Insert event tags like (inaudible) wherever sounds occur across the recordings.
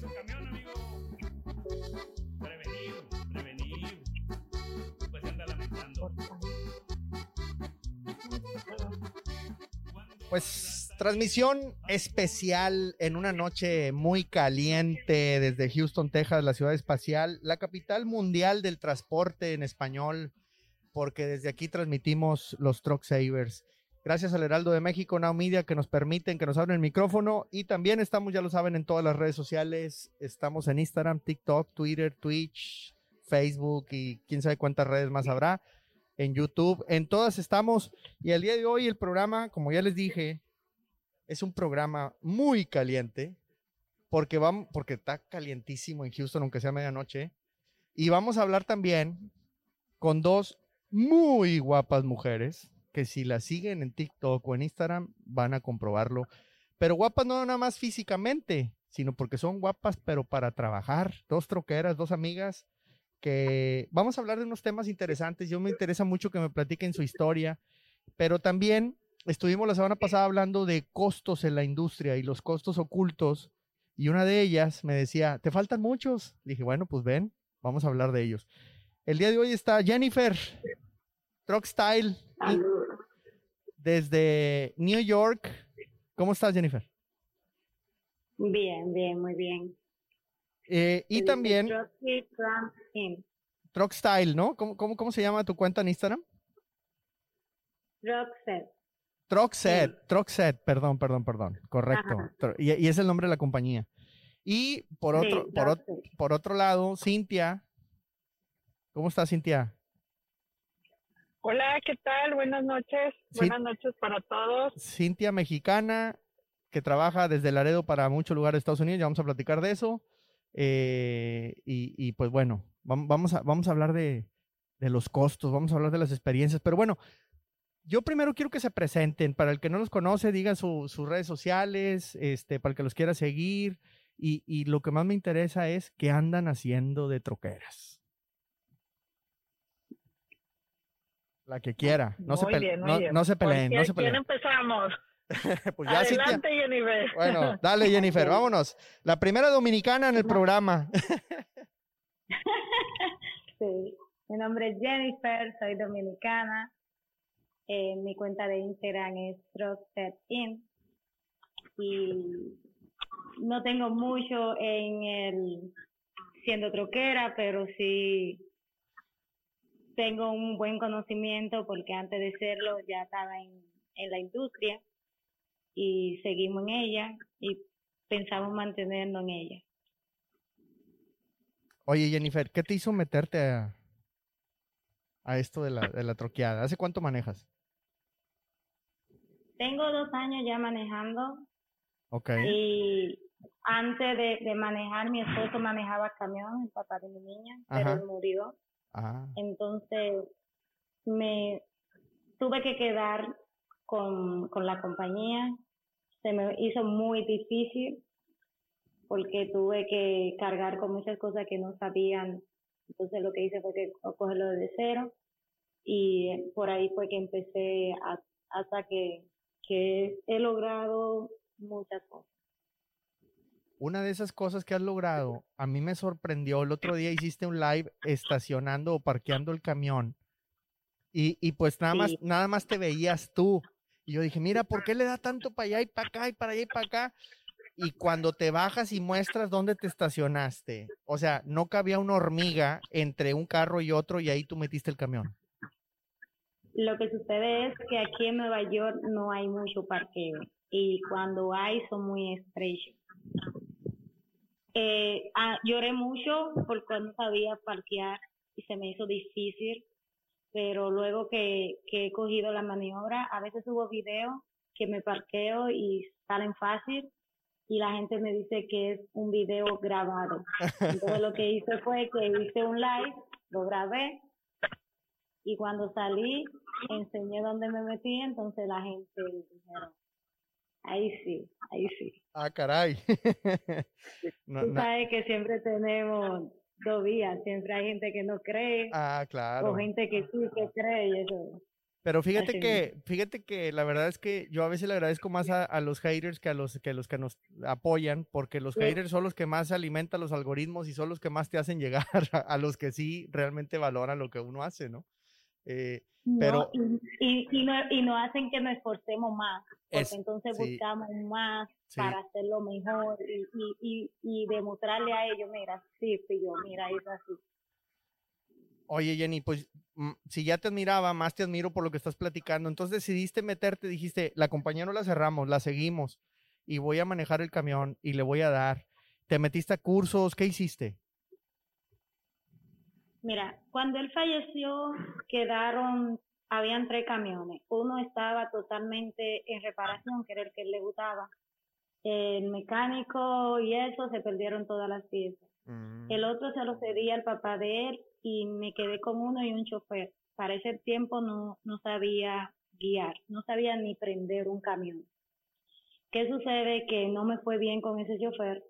Su camión, amigo. Prevenir, prevenir. Pues anda lamentando. Pues transmisión especial en una noche muy caliente desde Houston, Texas, la ciudad espacial, la capital mundial del transporte en español, porque desde aquí transmitimos los Truck Savers. Gracias al Heraldo de México, Now Media, que nos permiten, que nos abren el micrófono. Y también estamos, ya lo saben, en todas las redes sociales. Estamos en Instagram, TikTok, Twitter, Twitch, Facebook y quién sabe cuántas redes más habrá. En YouTube, en todas estamos. Y el día de hoy el programa, como ya les dije, es un programa muy caliente. Porque, vamos, porque está calientísimo en Houston, aunque sea medianoche. Y vamos a hablar también con dos muy guapas mujeres que si las siguen en TikTok o en Instagram van a comprobarlo. Pero guapas no nada más físicamente, sino porque son guapas, pero para trabajar. Dos troqueras, dos amigas que vamos a hablar de unos temas interesantes. Yo me interesa mucho que me platiquen su historia, pero también estuvimos la semana pasada hablando de costos en la industria y los costos ocultos. Y una de ellas me decía, ¿te faltan muchos? dije, bueno, pues ven, vamos a hablar de ellos. El día de hoy está Jennifer, Truck Style, desde New York. ¿Cómo estás, Jennifer? Bien, bien, muy bien. Eh, y Desde también Trump. Truck Style, ¿no? ¿Cómo, cómo, cómo se llama tu cuenta en Instagram? Truck Set, Truck Set, perdón, perdón, perdón, correcto. Y, y es el nombre de la compañía. Y por Sí, otro, por, ot- Roxette. por otro lado, Cintia. ¿Cómo estás, Cintia? Hola, ¿qué tal? Buenas noches. Sí. Buenas noches para todos. Cintia mexicana que trabaja desde Laredo para muchos lugares de Estados Unidos. Ya vamos a platicar de eso. Eh, y, y, pues bueno, vam- vamos a, vamos a hablar de, de los costos, vamos a hablar de las experiencias. Pero bueno, yo primero quiero que se presenten. Para el que no los conoce, digan su- sus redes sociales, este, para el que los quiera seguir. Y, y lo que más me interesa es qué andan haciendo de troqueras. La que quiera. No, se, Muy pel- bien, muy no, bien. no se ¿Por peleen, no se ¿Quién peleen. empezamos? (laughs) Pues ya. Adelante, Jennifer. Bueno, dale Jennifer, (laughs) vámonos. La primera dominicana en el programa. (laughs) Sí. Mi nombre es Jennifer, soy dominicana. Eh, mi cuenta de Instagram es Inc. Y no tengo mucho en el siendo troquera, pero sí tengo un buen conocimiento porque antes de serlo ya estaba en, en la industria y seguimos en ella y pensamos mantenernos en ella. Oye Jennifer, ¿qué te hizo meterte a, a esto de la, de la troqueada? ¿Hace cuánto manejas? Tengo dos años ya manejando Ok. y antes de, de manejar mi esposo manejaba camión, el papá de mi niña, pero él murió. Entonces me tuve que quedar con, con la compañía. Se me hizo muy difícil porque tuve que cargar con muchas cosas que no sabían. Entonces lo que hice fue que co- cogerlo desde cero y eh, por ahí fue que empecé a- hasta que, que he logrado muchas cosas. Una de esas cosas que has logrado, a mí me sorprendió. El otro día (laughs) hiciste un live estacionando o parqueando el camión. Y, y pues nada más, Sí. nada más te veías tú. Y yo dije, mira, ¿por qué le da tanto para allá y para acá y para allá y para acá? Y cuando te bajas y muestras dónde te estacionaste, o sea, no cabía una hormiga entre un carro y otro y ahí tú metiste el camión. Lo que sucede es que aquí en Nueva York no hay mucho parqueo y cuando hay son muy estrechos. Eh, ah, lloré mucho porque no sabía parquear y se me hizo difícil, pero luego que, he cogido la maniobra, a veces subo videos que me parqueo y salen fácil y la gente me dice que es un video grabado. Entonces lo que hice fue que hice un live, lo grabé y cuando salí enseñé dónde me metí, entonces la gente dijeron, ahí sí, ahí sí. Ah, caray. (laughs) No, Tú no- sabes que siempre tenemos dos vías, siempre hay gente que no cree Ah, claro. o gente que sí que cree y eso. Pero fíjate Así que, fíjate que la verdad es que yo a veces le agradezco más a, a los haters que a los que, los que nos apoyan, porque los Sí. haters son los que más alimentan los algoritmos y son los que más te hacen (laughs) llegar a, a los que sí realmente valoran lo que uno hace, ¿no? Eh, No, Pero- y, y, y no, y hacen que nos esforcemos más, porque Es- entonces sí. buscamos más Sí. para hacerlo mejor y, y, y, demostrarle a ellos, mira, sí, fui yo, mira, es así. Oye, Jenny, pues mm, si ya te admiraba, más te admiro por lo que estás platicando. Entonces decidiste meterte, dijiste, la compañía no la cerramos, la seguimos y voy a manejar el camión y le voy a dar. ¿Te metiste a cursos? ¿Qué hiciste? Mira, cuando él falleció, quedaron, habían tres camiones. Uno estaba totalmente en reparación, que era el que él le gustaba. El mecánico y eso se perdieron todas las piezas. Mm, El otro se lo cedí al papá de él y me quedé con uno y un chofer. Para ese tiempo no, no sabía guiar, no sabía ni prender un camión. ¿Qué sucede? Que no me fue bien con ese chofer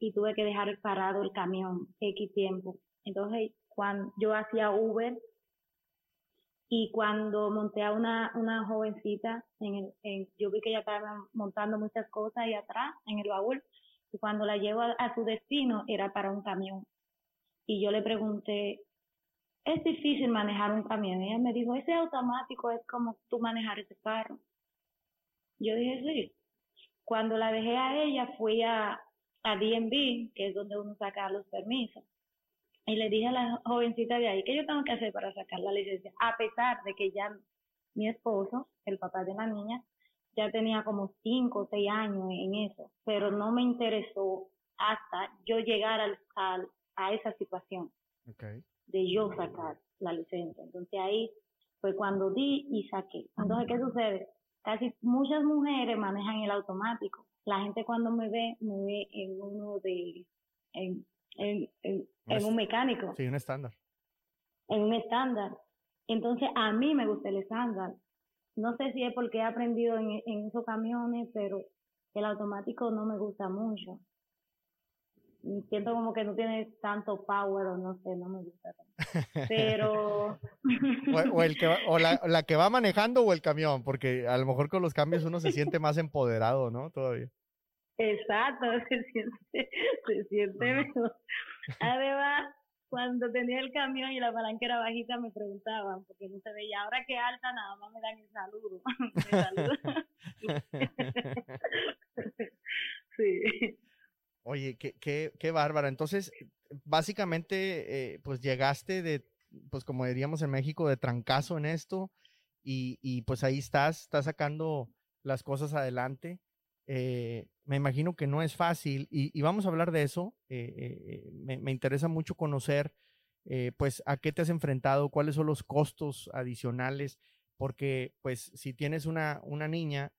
y tuve que dejar parado el camión X tiempo. Entonces, yo hacía Uber y cuando monté a una, jovencita, en el, yo vi que ella estaba montando muchas cosas ahí atrás en el baúl y cuando la llevo a, su destino era para un camión. Y yo le pregunté, ¿es difícil manejar un camión? Ella me dijo, ese automático es como tú manejar ese carro. Yo dije, sí. Cuando la dejé a ella, fui a, a DMV, que es donde uno saca los permisos. Y le dije a la jovencita de ahí, ¿qué yo tengo que hacer para sacar la licencia? A pesar de que ya mi esposo, el papá de la niña, ya tenía como cinco o seis años en eso, pero no me interesó hasta yo llegar al, al- a esa situación de yo sacar la licencia. Entonces ahí fue cuando di y saqué. Entonces, ¿qué sucede? Casi muchas mujeres manejan el automático. La gente cuando me ve, me ve en uno de, en, en, en, un mecánico Sí, un estándar. en un estándar. Entonces, a mí me gusta el estándar. No sé si es porque he aprendido en, en esos camiones, pero el automático no me gusta mucho. Y Siento como que no tiene tanto power o no sé, no me gusta tanto. (laughs) Pero... O, o el que va- o la, la que va manejando o el camión, porque a lo mejor con los cambios uno se siente más (laughs) empoderado, ¿no? Todavía. Exacto, (laughs) se siente, se siente mejor. Además, cuando tenía el camión y la palanca era bajita, me preguntaban, porque no se veía. Ahora que alta, nada más me dan el saludo. (laughs) (laughs) Sí. Oye, qué, qué, qué bárbara. Entonces, básicamente, eh, pues llegaste de, pues como diríamos en México, de trancazo en esto y, y pues ahí estás, estás sacando las cosas adelante. Eh, me imagino que no es fácil y, vamos a hablar de eso. Eh, eh, me, interesa mucho conocer, pues, a qué te has enfrentado, cuáles son los costos adicionales, porque, pues, si tienes una, una niña,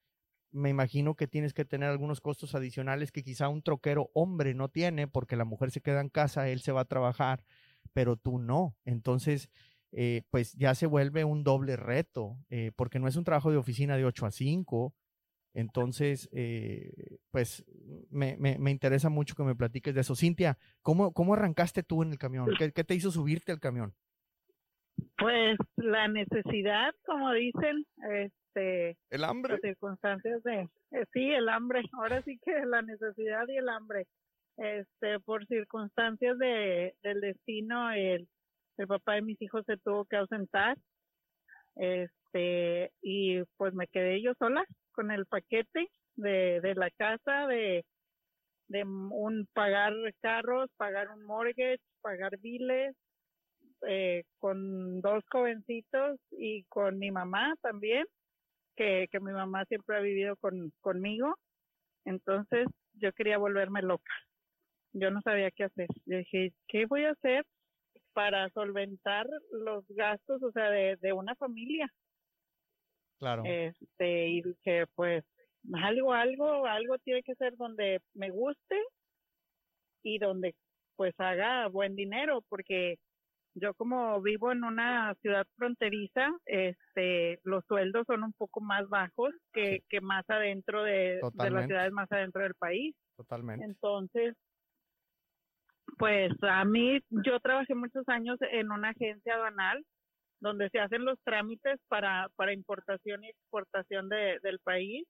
me imagino que tienes que tener algunos costos adicionales que quizá un troquero hombre no tiene, porque la mujer se queda en casa, él se va a trabajar, pero tú no. Entonces, pues ya se vuelve un doble reto, porque no es un trabajo de oficina de 8 a 5. Entonces, eh, pues me, me- me interesa mucho que me platiques de eso. Cintia, ¿cómo, cómo arrancaste tú en el camión? ¿Qué, qué te hizo subirte al camión? Pues la necesidad, como dicen, este, El las hambre. circunstancias de, eh, sí, el hambre, ahora sí que la necesidad y el hambre, este, por circunstancias de, del destino, el, el papá de mis hijos se tuvo que ausentar, este, y pues me quedé yo sola con el paquete de, de la casa, de, de un pagar carros, pagar un mortgage, pagar biles, eh, con dos jovencitos y con mi mamá también, que, que mi mamá siempre ha vivido con, conmigo. Entonces yo quería volverme loca. Yo no sabía qué hacer. Yo dije, ¿qué voy a hacer para solventar los gastos, o sea, de, de una familia? Claro. Este, y dije, pues, algo, algo, algo tiene que ser donde me guste y donde pues haga buen dinero, porque yo como vivo en una ciudad fronteriza, este, los sueldos son un poco más bajos que, que más adentro de, de las ciudades más adentro del país. Totalmente. Entonces, pues a mí, yo trabajé muchos años en una agencia aduanal donde se hacen los trámites para, para importación y exportación de, del país.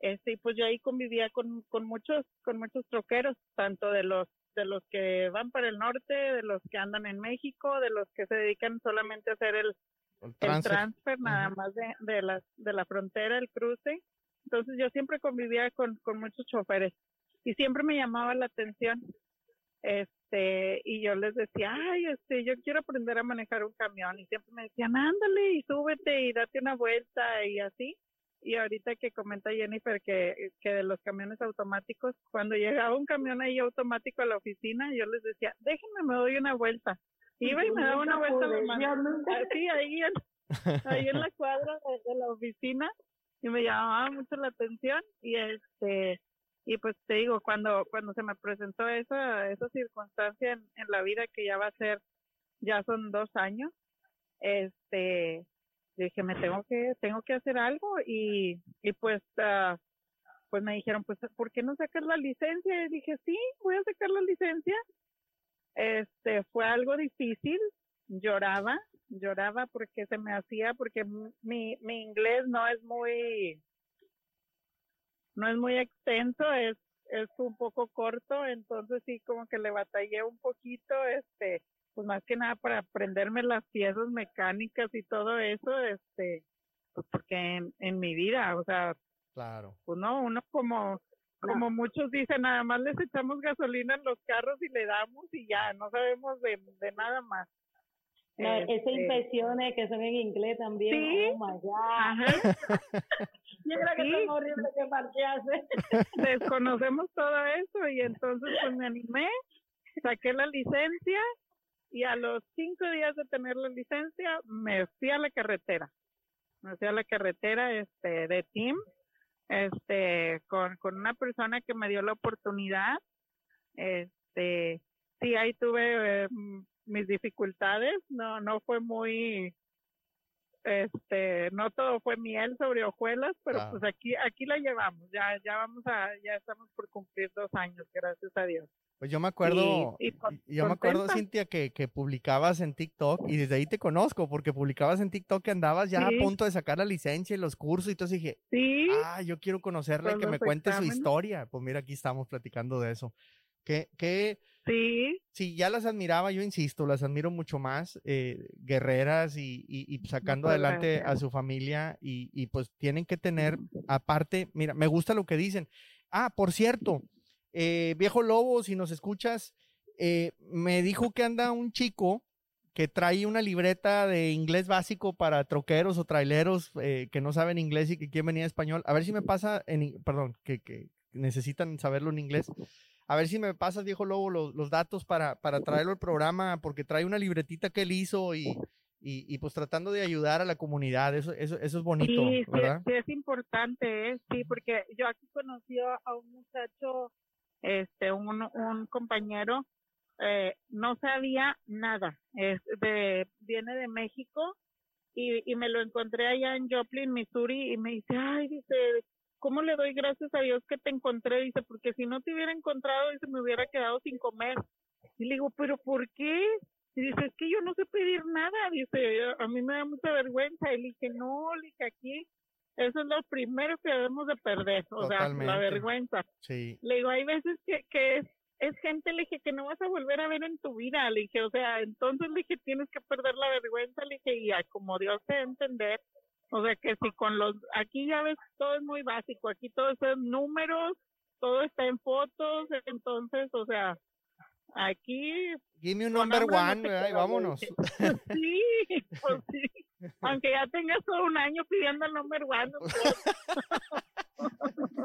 Este, y pues yo ahí convivía con, con muchos, con muchos troqueros, tanto de los, de los que van para el norte, de los que andan en México, de los que se dedican solamente a hacer el, El el transfer. nada más de, de, la, de la frontera, el cruce. Entonces yo siempre convivía con, con muchos choferes y siempre me llamaba la atención. Este, y yo les decía, ay, este, yo quiero aprender a manejar un camión. Y siempre me decían, ándale y súbete y date una vuelta y así. Y ahorita que comenta Jennifer que, que de los camiones automáticos, cuando llegaba un camión ahí automático a la oficina, yo les decía, déjenme, me doy una vuelta. Iba y me daba una vuelta a la mano. Así, ahí en, ahí en la cuadra de, de la oficina y me llamaba mucho la atención y este y pues te digo cuando cuando se me presentó esa esa circunstancia en, la vida que ya va a ser ya son dos años este dije me tengo que tengo que hacer algo y y pues ah, pues me dijeron pues por qué no sacas la licencia y dije sí voy a sacar la licencia este fue algo difícil lloraba lloraba porque se me hacía porque mi mi inglés no es muy no es muy extenso es es un poco corto entonces sí como que le batallé un poquito este pues más que nada para aprenderme las piezas mecánicas y todo eso este pues porque en, en mi vida o sea Claro. pues no, uno como, como muchos dicen, nada más les echamos gasolina en los carros y le damos y ya, no sabemos de, de nada más. No, esas Este, impresiones que son en inglés también. Sí. Oh my God. Ajá, (laughs) Creo que Sí. son horribles que parquearse. (laughs) desconocemos todo eso y entonces pues me animé, saqué la licencia y a los cinco días de tener la licencia me fui a la carretera. Me fui a la carretera este de team este con, con una persona que me dio la oportunidad. Este sí ahí tuve eh, mis dificultades, no no fue muy este no todo fue miel sobre hojuelas, pero Claro. pues aquí aquí la llevamos. Ya ya vamos a ya estamos por cumplir dos años, gracias a Dios. Pues yo me acuerdo, y con- yo me acuerdo. Cintia, que, que publicabas en TikTok y desde ahí te conozco porque publicabas en TikTok que andabas ya Sí. a punto de sacar la licencia y los cursos y entonces dije, Sí, ah, yo quiero conocerla y que me cuente su historia. Pues mira, aquí estamos platicando de eso. Que, que sí, sí, ya las admiraba, yo insisto, las admiro mucho más, eh, guerreras y, y- y sacando adelante a su familia y, y pues tienen que tener, aparte, mira, me gusta lo que dicen. Ah, por cierto, eh, viejo lobo, si nos escuchas, eh, me dijo que anda un chico que trae una libreta de inglés básico para troqueros o traileros que no saben inglés y que quieren venir a español. A ver si me pasa, en, perdón, que, que necesitan saberlo en inglés. A ver si me pasas, viejo lobo, los, los datos para, para traerlo al programa, porque trae una libretita que él hizo y, y, y, pues tratando de ayudar a la comunidad. Eso, eso, eso es bonito, sí, sí, ¿verdad? sí es importante, ¿eh? sí, porque yo aquí conocí a a un muchacho, este, un, un compañero, eh, no sabía nada, es de, viene de México y, y me lo encontré allá en Joplin, Missouri, y me dice, ay, dice, ¿cómo le doy gracias a Dios que te encontré? Dice, porque si no te hubiera encontrado, dice, me hubiera quedado sin comer. Y le digo, ¿pero por qué? Y dice, es que yo no sé pedir nada. Dice, a mí me da mucha vergüenza. Y le dije, no, le dije, aquí, eso es lo primero que debemos de perder, o sea, la vergüenza. Sí, Le digo, hay veces que, que es, es gente, le dije, que no vas a volver a ver en tu vida. Le dije, o sea, entonces le dije, tienes que perder la vergüenza. Le dije, y como Dios te entender. O sea, que si con los, aquí ya ves, todo es muy básico. Aquí todo son números, todo está en fotos. Entonces, o sea, aquí give me un number no one, ¿verdad? y vámonos. (laughs) Sí, pues sí. (laughs) Aunque ya tengas todo un año pidiendo el número one, (laughs)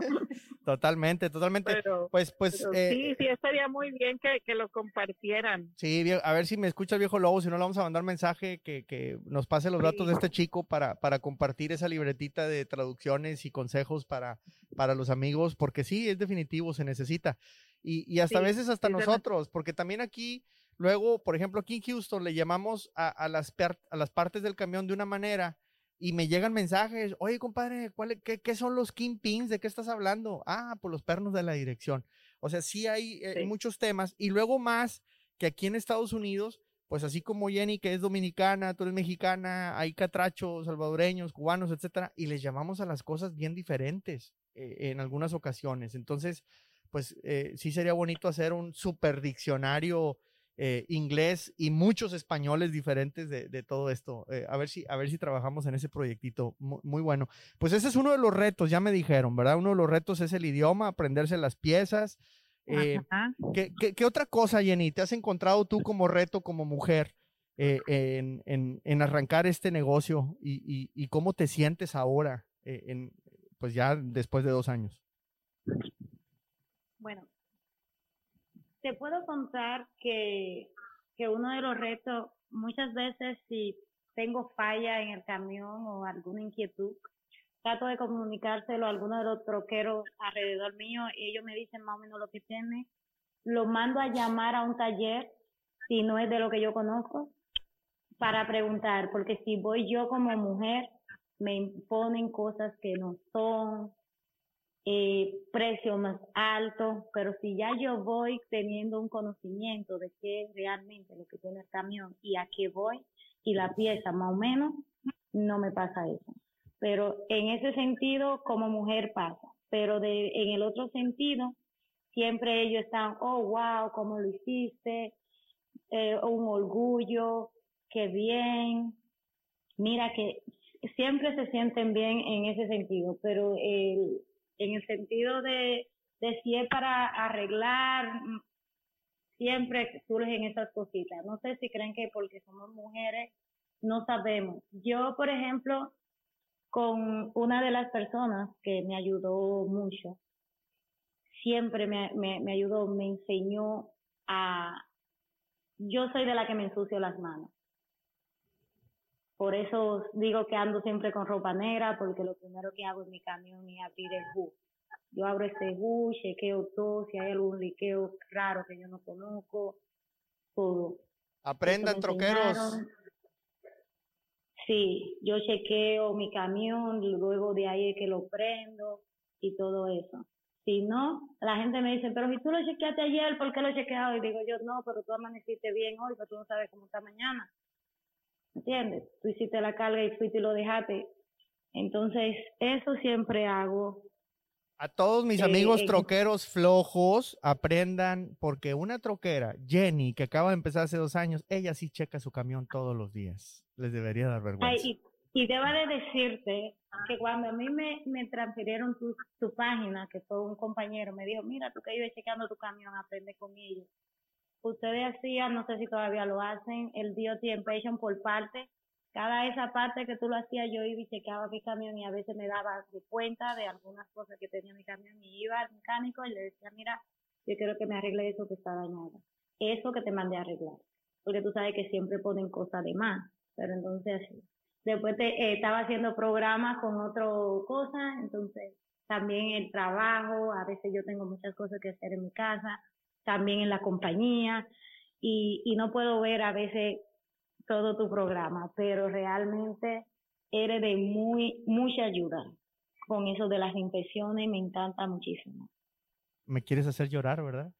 (laughs) Totalmente, totalmente. pero, Pues, pues, eh, sí, sí estaría muy bien que, que lo compartieran. Sí, a ver si me escucha el viejo lobo, si no le vamos a mandar mensaje que, que nos pase los datos de este chico para, para compartir esa libretita de traducciones y consejos para, para los amigos, porque sí, es definitivo, se necesita. Y, y hasta a veces hasta sí nosotros, porque también aquí, luego, por ejemplo, aquí en Houston le llamamos a, a las, a las partes del camión de una manera y me llegan mensajes, oye, compadre, ¿cuál, qué, qué son los kingpins? ¿De qué estás hablando? Ah, pues los pernos de la dirección. O sea, sí hay eh, Sí. muchos temas. Y luego más que aquí en Estados Unidos, pues así como Jenny, que es dominicana, tú eres mexicana, hay catrachos, salvadoreños, cubanos, etcétera, y les llamamos a las cosas bien diferentes eh, en algunas ocasiones. Entonces, pues eh, sí sería bonito hacer un super diccionario eh, inglés y muchos españoles diferentes de, de todo esto. Eh, a, ver si, a ver si trabajamos en ese proyectito. Muy, muy, bueno. Pues ese es uno de los retos, ya me dijeron, ¿verdad? Uno de los retos es el idioma, aprenderse las piezas. Eh, ¿qué, qué, qué, otra cosa, Jenny, te has encontrado tú como reto, como mujer, en, en, en, arrancar este negocio y, y, y cómo te sientes ahora, en, pues ya después de dos años? Bueno, te puedo contar que, que uno de los retos, muchas veces si tengo falla en el camión o alguna inquietud, trato de comunicárselo a alguno de los troqueros alrededor mío y ellos me dicen más o menos lo que tiene. Lo mando a llamar a un taller si no es de lo que yo conozco para preguntar, porque si voy yo como mujer, me imponen cosas que no son, eh, precio más alto, pero si ya yo voy teniendo un conocimiento de qué es realmente lo que tiene el camión y a qué voy y la pieza más o menos, no me pasa eso. Pero en ese sentido, como mujer pasa. Pero de, en el otro sentido, siempre ellos están, oh, wow, ¿cómo lo hiciste? Eh, un orgullo, qué bien. Mira que siempre se sienten bien en ese sentido, pero el, en el sentido de, de si es para arreglar, mm, siempre surgen esas cositas. No sé si creen que porque somos mujeres no sabemos. Yo, por ejemplo, con una de las personas que me ayudó mucho, siempre me, me, me ayudó, me enseñó a... Yo soy de la que me ensucio las manos. Por eso digo que ando siempre con ropa negra, porque lo primero que hago en mi camión es abrir el bus. Yo abro este bus, chequeo todo, si hay algún liqueo raro que yo no conozco, todo. Aprendan, troqueros. Sí, yo chequeo mi camión, y luego de ahí es que lo prendo y todo eso. Si no, la gente me dice, pero si tú lo chequeaste ayer, ¿por qué lo chequeado? Y digo yo, no, pero tú amaneciste bien hoy, pero tú no sabes cómo está mañana. ¿Entiendes? Tú hiciste la carga y fuiste y lo dejaste. Entonces, eso siempre hago. A todos mis amigos eh, troqueros flojos, aprendan, porque una troquera, Jenny, que acaba de empezar hace dos años, ella sí checa su camión todos los días. Les debería dar vergüenza. Ay, y, y debo de decirte que cuando a mí me, me transfirieron tu, tu página, que fue un compañero, me dijo, mira, tú que ibas checando tu camión, aprende con ellos ustedes hacían, no sé si todavía lo hacen, el DOT Impatient por parte. Cada esa parte que tú lo hacías, yo iba y chequeaba mi camión y a veces me daba de cuenta de algunas cosas que tenía mi camión y iba al mecánico y le decía, mira, yo quiero que me arregle eso que está dañado. Eso que te mandé a arreglar. Porque tú sabes que siempre ponen cosas de más. Pero entonces, después te, eh, estaba haciendo programas con otra cosa, entonces también el trabajo, a veces yo tengo muchas cosas que hacer en mi casa, también en la compañía y, y no puedo ver a veces todo tu programa, pero realmente eres de muy, mucha ayuda con eso de las impresiones, me encanta muchísimo. Me quieres hacer llorar, ¿verdad?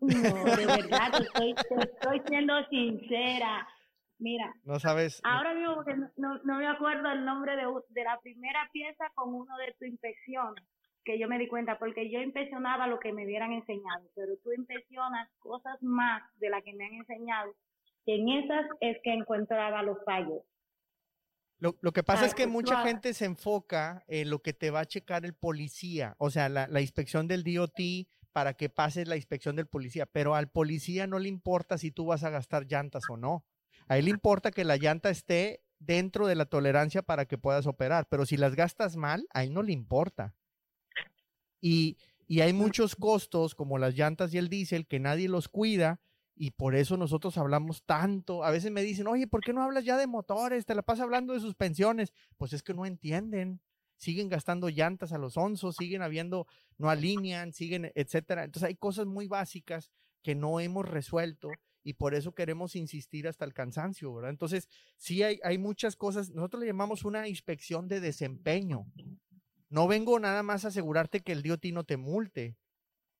No, de (laughs) verdad, estoy, estoy siendo sincera. Mira, no sabes. Ahora mismo que no, no, no, me acuerdo el nombre de, de la primera pieza con uno de tus inspecciones que yo me di cuenta, porque yo impresionaba lo que me hubieran enseñado, pero tú impresionas cosas más de las que me han enseñado, y en esas es que encontraba los fallos. Lo, lo que pasa es que mucha gente se enfoca en lo que te va a checar el policía, o sea, la, la inspección del DOT para que pases la inspección del policía, pero al policía no le importa si tú vas a gastar llantas o no. A él le importa que la llanta esté dentro de la tolerancia para que puedas operar, pero si las gastas mal, a él no le importa. Y, y hay muchos costos como las llantas y el diésel que nadie los cuida y por eso nosotros hablamos tanto. A veces me dicen, oye, ¿por qué no hablas ya de motores? Te la pasas hablando de suspensiones. Pues es que no entienden. Siguen gastando llantas a los onzos, siguen habiendo, no alinean, siguen, etcétera. Entonces hay cosas muy básicas que no hemos resuelto y por eso queremos insistir hasta el cansancio, ¿verdad? Entonces, sí hay, hay muchas cosas, nosotros le llamamos una inspección de desempeño. No vengo nada más a asegurarte que el DOT no te multe,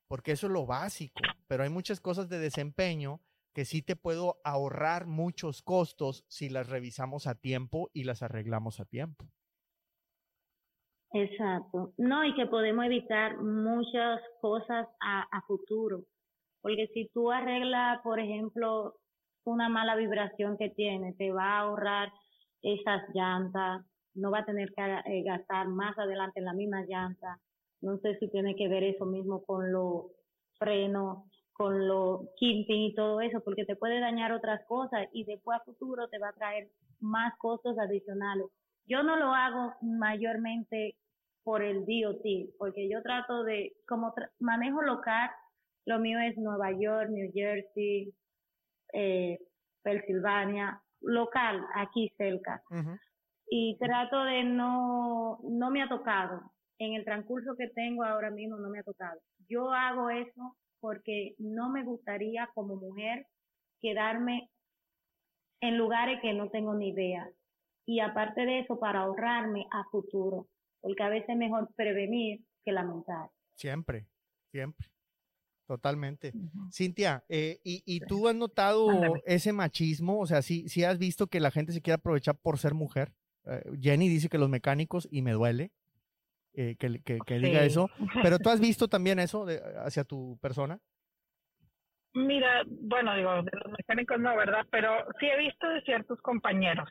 porque eso es lo básico, pero hay muchas cosas de desempeño que sí te puedo ahorrar muchos costos si las revisamos a tiempo y las arreglamos a tiempo. Exacto. No, y que podemos evitar muchas cosas a, a futuro. Porque si tú arreglas, por ejemplo, una mala vibración que tiene, te va a ahorrar esas llantas, no va a tener que eh, gastar más adelante en la misma llanta. No sé si tiene que ver eso mismo con los frenos, con los kimping y todo eso, porque te puede dañar otras cosas y después a futuro te va a traer más costos adicionales. Yo no lo hago mayormente por el DOT, porque yo trato de, como manejo local, lo mío es Nueva York, New Jersey, eh, Pensilvania, local, aquí cerca. Y trato de no, no me ha tocado. En el transcurso que tengo ahora mismo no me ha tocado. Yo hago eso porque no me gustaría como mujer quedarme en lugares que no tengo ni idea. Y aparte de eso, para ahorrarme a futuro, porque a veces es mejor prevenir que lamentar. Siempre, siempre. Totalmente. Cintia, eh, ¿y, tú has notado ese machismo? O sea, ¿sí, ¿sí, has visto que la gente se quiere aprovechar por ser mujer? Eh, Jenny dice que los mecánicos, y me duele eh, que, que, diga eso, pero ¿tú has visto también eso de, hacia tu persona? Mira, bueno, digo, de los mecánicos no, ¿verdad? Pero sí he visto de ciertos compañeros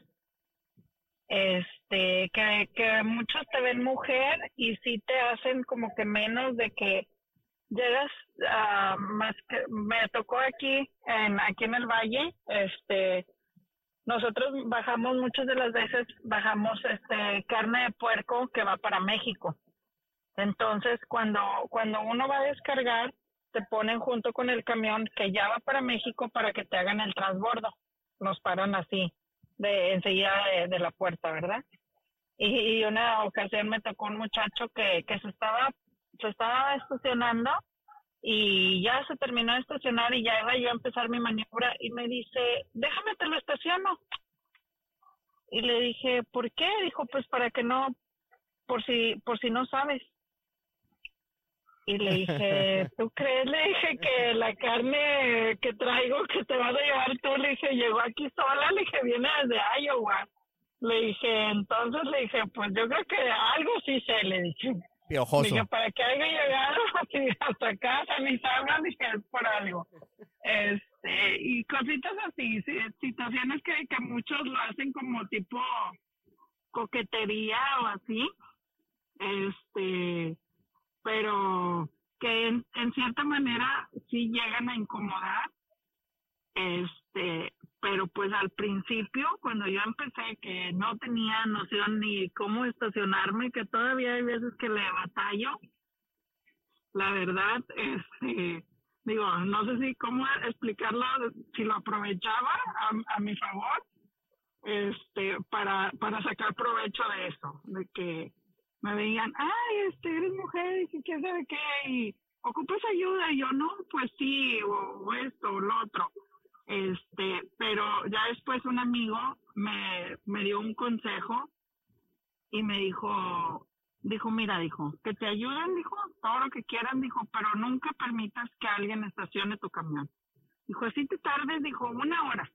este que, que muchos te ven mujer y sí te hacen como que menos de que llegas a más que me tocó aquí en aquí en el valle este nosotros bajamos muchas de las veces bajamos este carne de puerco que va para México. Entonces cuando cuando uno va a descargar te ponen junto con el camión que ya va para México para que te hagan el transbordo. Nos paran así de enseguida de, la puerta verdad y, y, una ocasión me tocó un muchacho que que se estaba se estaba estacionando y ya se terminó de estacionar y ya iba yo a empezar mi maniobra y me dice, déjame te lo estaciono. Y le dije, ¿por qué? Dijo, pues para que no, por si, por si no sabes. Y le dije, (laughs) ¿tú crees? Le dije que la carne que traigo que te vas a llevar tú, le dije, llegó aquí sola, le dije, viene desde Iowa. Le dije, entonces le dije, pues yo creo que algo sí sé, le dije. Piojoso. para que haya llegado hasta (laughs) casa, ni dije, es por algo. Este, y cositas así, situaciones que, que muchos lo hacen como tipo coquetería o así. Este, pero que en, en cierta manera sí llegan a incomodar. Este, pero pues al principio, cuando yo empecé, que no tenía noción ni cómo estacionarme, que todavía hay veces que le batallo, la verdad, este, digo, no sé si cómo explicarlo, si lo aprovechaba a, mi favor, este, para, para sacar provecho de eso, de que me veían, ay, este, eres mujer, y qué sabe qué, y ocupas ayuda, y yo, no, pues sí, o esto, o lo otro este, pero ya después un amigo me, me dio un consejo y me dijo, dijo, mira, dijo, que te ayuden, dijo, todo lo que quieran, dijo, pero nunca permitas que alguien estacione tu camión. Dijo, así te tardes, dijo, una hora.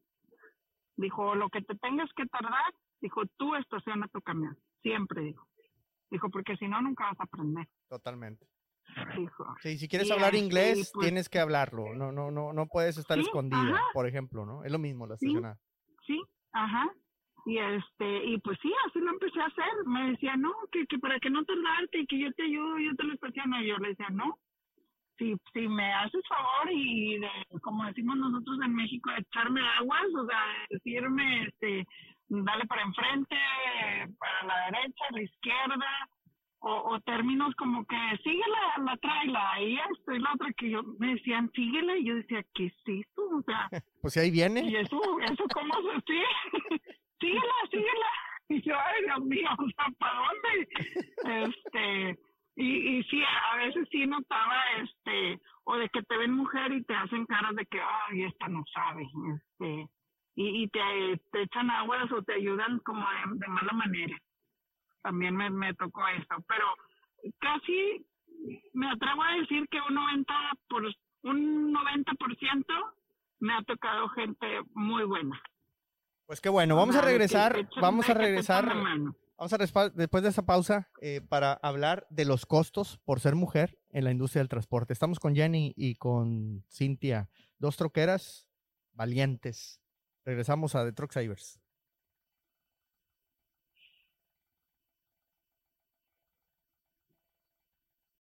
Dijo, lo que te tengas que tardar, dijo, tú estaciona tu camión, siempre, dijo. Dijo, porque si no, nunca vas a aprender. Totalmente. Sí, si quieres hablar inglés, pues tienes que hablarlo. No, no, no, no puedes estar escondido, por ejemplo, ¿no? Es lo mismo la sí, sí, ajá. Y este, y pues sí, así lo empecé a hacer. Me decía, no, que, que para que no tardarte y que yo te ayudo, yo te lo estaciono. Y yo le decía, no. Si, si me haces favor y de, como decimos nosotros en México, echarme aguas, o sea, decirme, este, dale para enfrente, para la derecha, a la izquierda, o, o términos como que síguela, la tráela, y esto y la otra que yo me decían síguela y yo decía, ¿qué es esto? O sea, (laughs) pues ahí viene. Y eso, eso cómo se sigue, (laughs) síguela, síguela. Y yo, ay Dios mío, o sea, ¿para dónde? Este, y, y sí, a veces sí notaba, este, o de que te ven mujer y te hacen caras de que, ay, esta no sabe, este, y, y te, te echan aguas o te ayudan como de mala manera también me, me tocó eso, pero casi me atrevo a decir que un 90 por un 90% me ha tocado gente muy buena. Pues qué bueno, vamos a regresar, vamos a regresar, vamos a respa- después de esa pausa eh, para hablar de los costos por ser mujer en la industria del transporte. Estamos con Jenny y con Cintia, dos troqueras valientes. Regresamos a The Truck Savers.